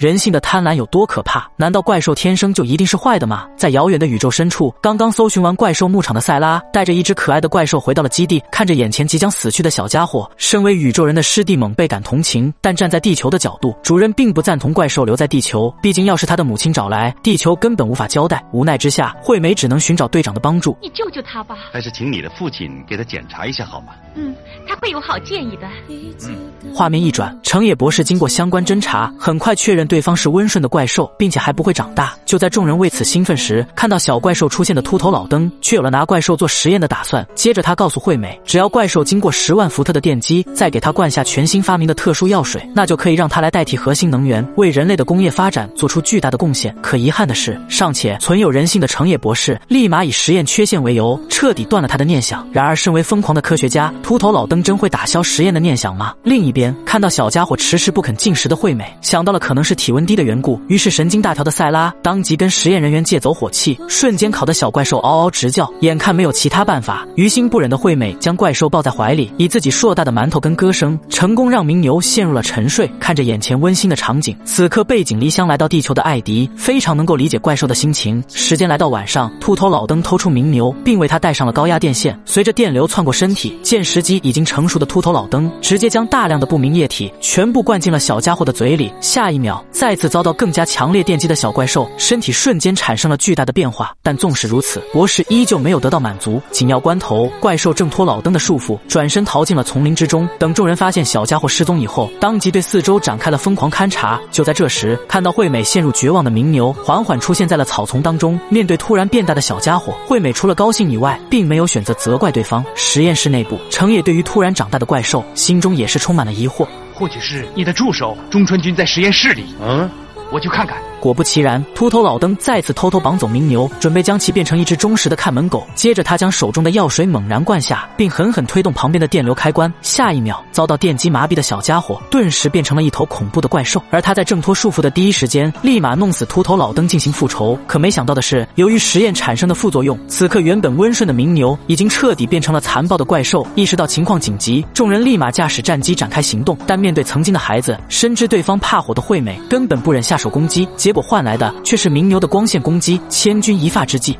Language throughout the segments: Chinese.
人性的贪婪有多可怕？难道怪兽天生就一定是坏的吗？在遥远的宇宙深处，刚刚搜寻完怪兽牧场的塞拉，带着一只可爱的怪兽回到了基地，看着眼前即将死去的小家伙，身为宇宙人的师弟猛倍感同情。但站在地球的角度，主人并不赞同怪兽留在地球，毕竟要是他的母亲找来，地球根本无法交代。无奈之下，惠美只能寻找队长的帮助。你救救他吧，还是请你的父亲给他检查一下好吗？嗯，他会有好建议的。嗯，画面一转，成野博士经过相关侦查，很快确认对方是温顺的怪兽，并且还不会长大。就在众人为此兴奋时，看到小怪兽出现的秃头老登却有了拿怪兽做实验的打算。接着他告诉惠美，只要怪兽经过十万伏特的电击，再给他灌下全新发明的特殊药水，那就可以让他来代替核心能源，为人类的工业发展做出巨大的贡献。可遗憾的是，尚且存有人性的成野博士立马以实验缺陷为由，彻底断了他的念想。然而，身为疯狂的科学家，秃头老登真会打消实验的念想吗？另一边，看到小家伙迟迟不肯进食的惠美，想到了可能是体温低的缘故，于是神经大条的塞拉当即跟实验人员借走火器，瞬间烤得小怪兽嗷嗷直叫。眼看没有其他办法，于心不忍的惠美将怪兽抱在怀里，以自己硕大的馒头跟歌声，成功让名牛陷入了沉睡。看着眼前温馨的场景，此刻背井离乡来到地球的艾迪非常能够理解怪兽的心情。时间来到晚上，秃头老登偷出名牛，并为他带上了高压电线，随着电流窜过身体，见时机已经成熟的秃头老登直接将大量的不明液体全部灌进了小家伙的嘴里。下一秒，再次遭到更加强烈电击的小怪兽身体瞬间产生了巨大的变化。但纵使如此，博士依旧没有得到满足。紧要关头，怪兽挣脱老登的束缚，转身逃进了丛林之中。等众人发现小家伙失踪以后，当即对四周展开了疯狂勘察。就在这时，看到惠美陷入绝望的鸣牛缓缓出现在了草丛当中。面对突然变大的小家伙，惠美除了高兴以外，并没有选择责怪对方。实验室内部，成野对于突然长大的怪兽，心中也是充满了疑惑。或许是你的助手中川君在实验室里。嗯，我去看看。果不其然，秃头老登再次偷偷绑走名牛，准备将其变成一只忠实的看门狗。接着，他将手中的药水猛然灌下，并狠狠推动旁边的电流开关。下一秒，遭到电击麻痹的小家伙顿时变成了一头恐怖的怪兽。而他在挣脱束缚的第一时间，立马弄死秃头老登进行复仇。可没想到的是，由于实验产生的副作用，此刻原本温顺的名牛已经彻底变成了残暴的怪兽。意识到情况紧急，众人立马驾驶战机展开行动。但面对曾经的孩子，深知对方怕火的惠美根本不忍下手攻击。结结果换来的却是名牛的光线攻击，千钧一发之际。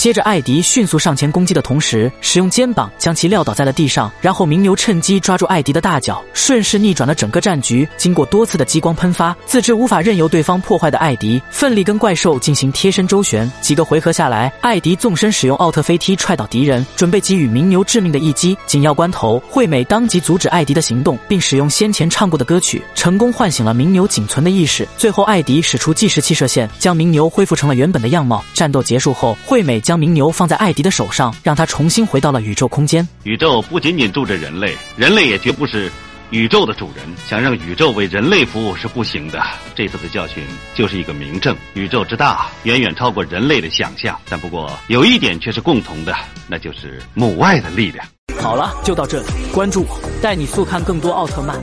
接着，艾迪迅速上前攻击的同时，使用肩膀将其撂倒在了地上。然后，鸣牛趁机抓住艾迪的大脚，顺势逆转了整个战局。经过多次的激光喷发，自知无法任由对方破坏的艾迪，奋力跟怪兽进行贴身周旋。几个回合下来，艾迪纵身使用奥特飞踢踹倒敌人，准备给予鸣牛致命的一击。紧要关头，惠美当即阻止艾迪的行动，并使用先前唱过的歌曲，成功唤醒了鸣牛仅存的意识。最后，艾迪使出计时器射线，将鸣牛恢复成了原本的样貌。战斗结束后，惠美。将名牛放在艾迪的手上，让他重新回到了宇宙空间。宇宙不仅仅住着人类，人类也绝不是宇宙的主人。想让宇宙为人类服务是不行的。这次的教训就是一个明证：宇宙之大，远远超过人类的想象。但不过有一点却是共同的，那就是母爱的力量。好了，就到这里，关注我，带你速看更多奥特曼。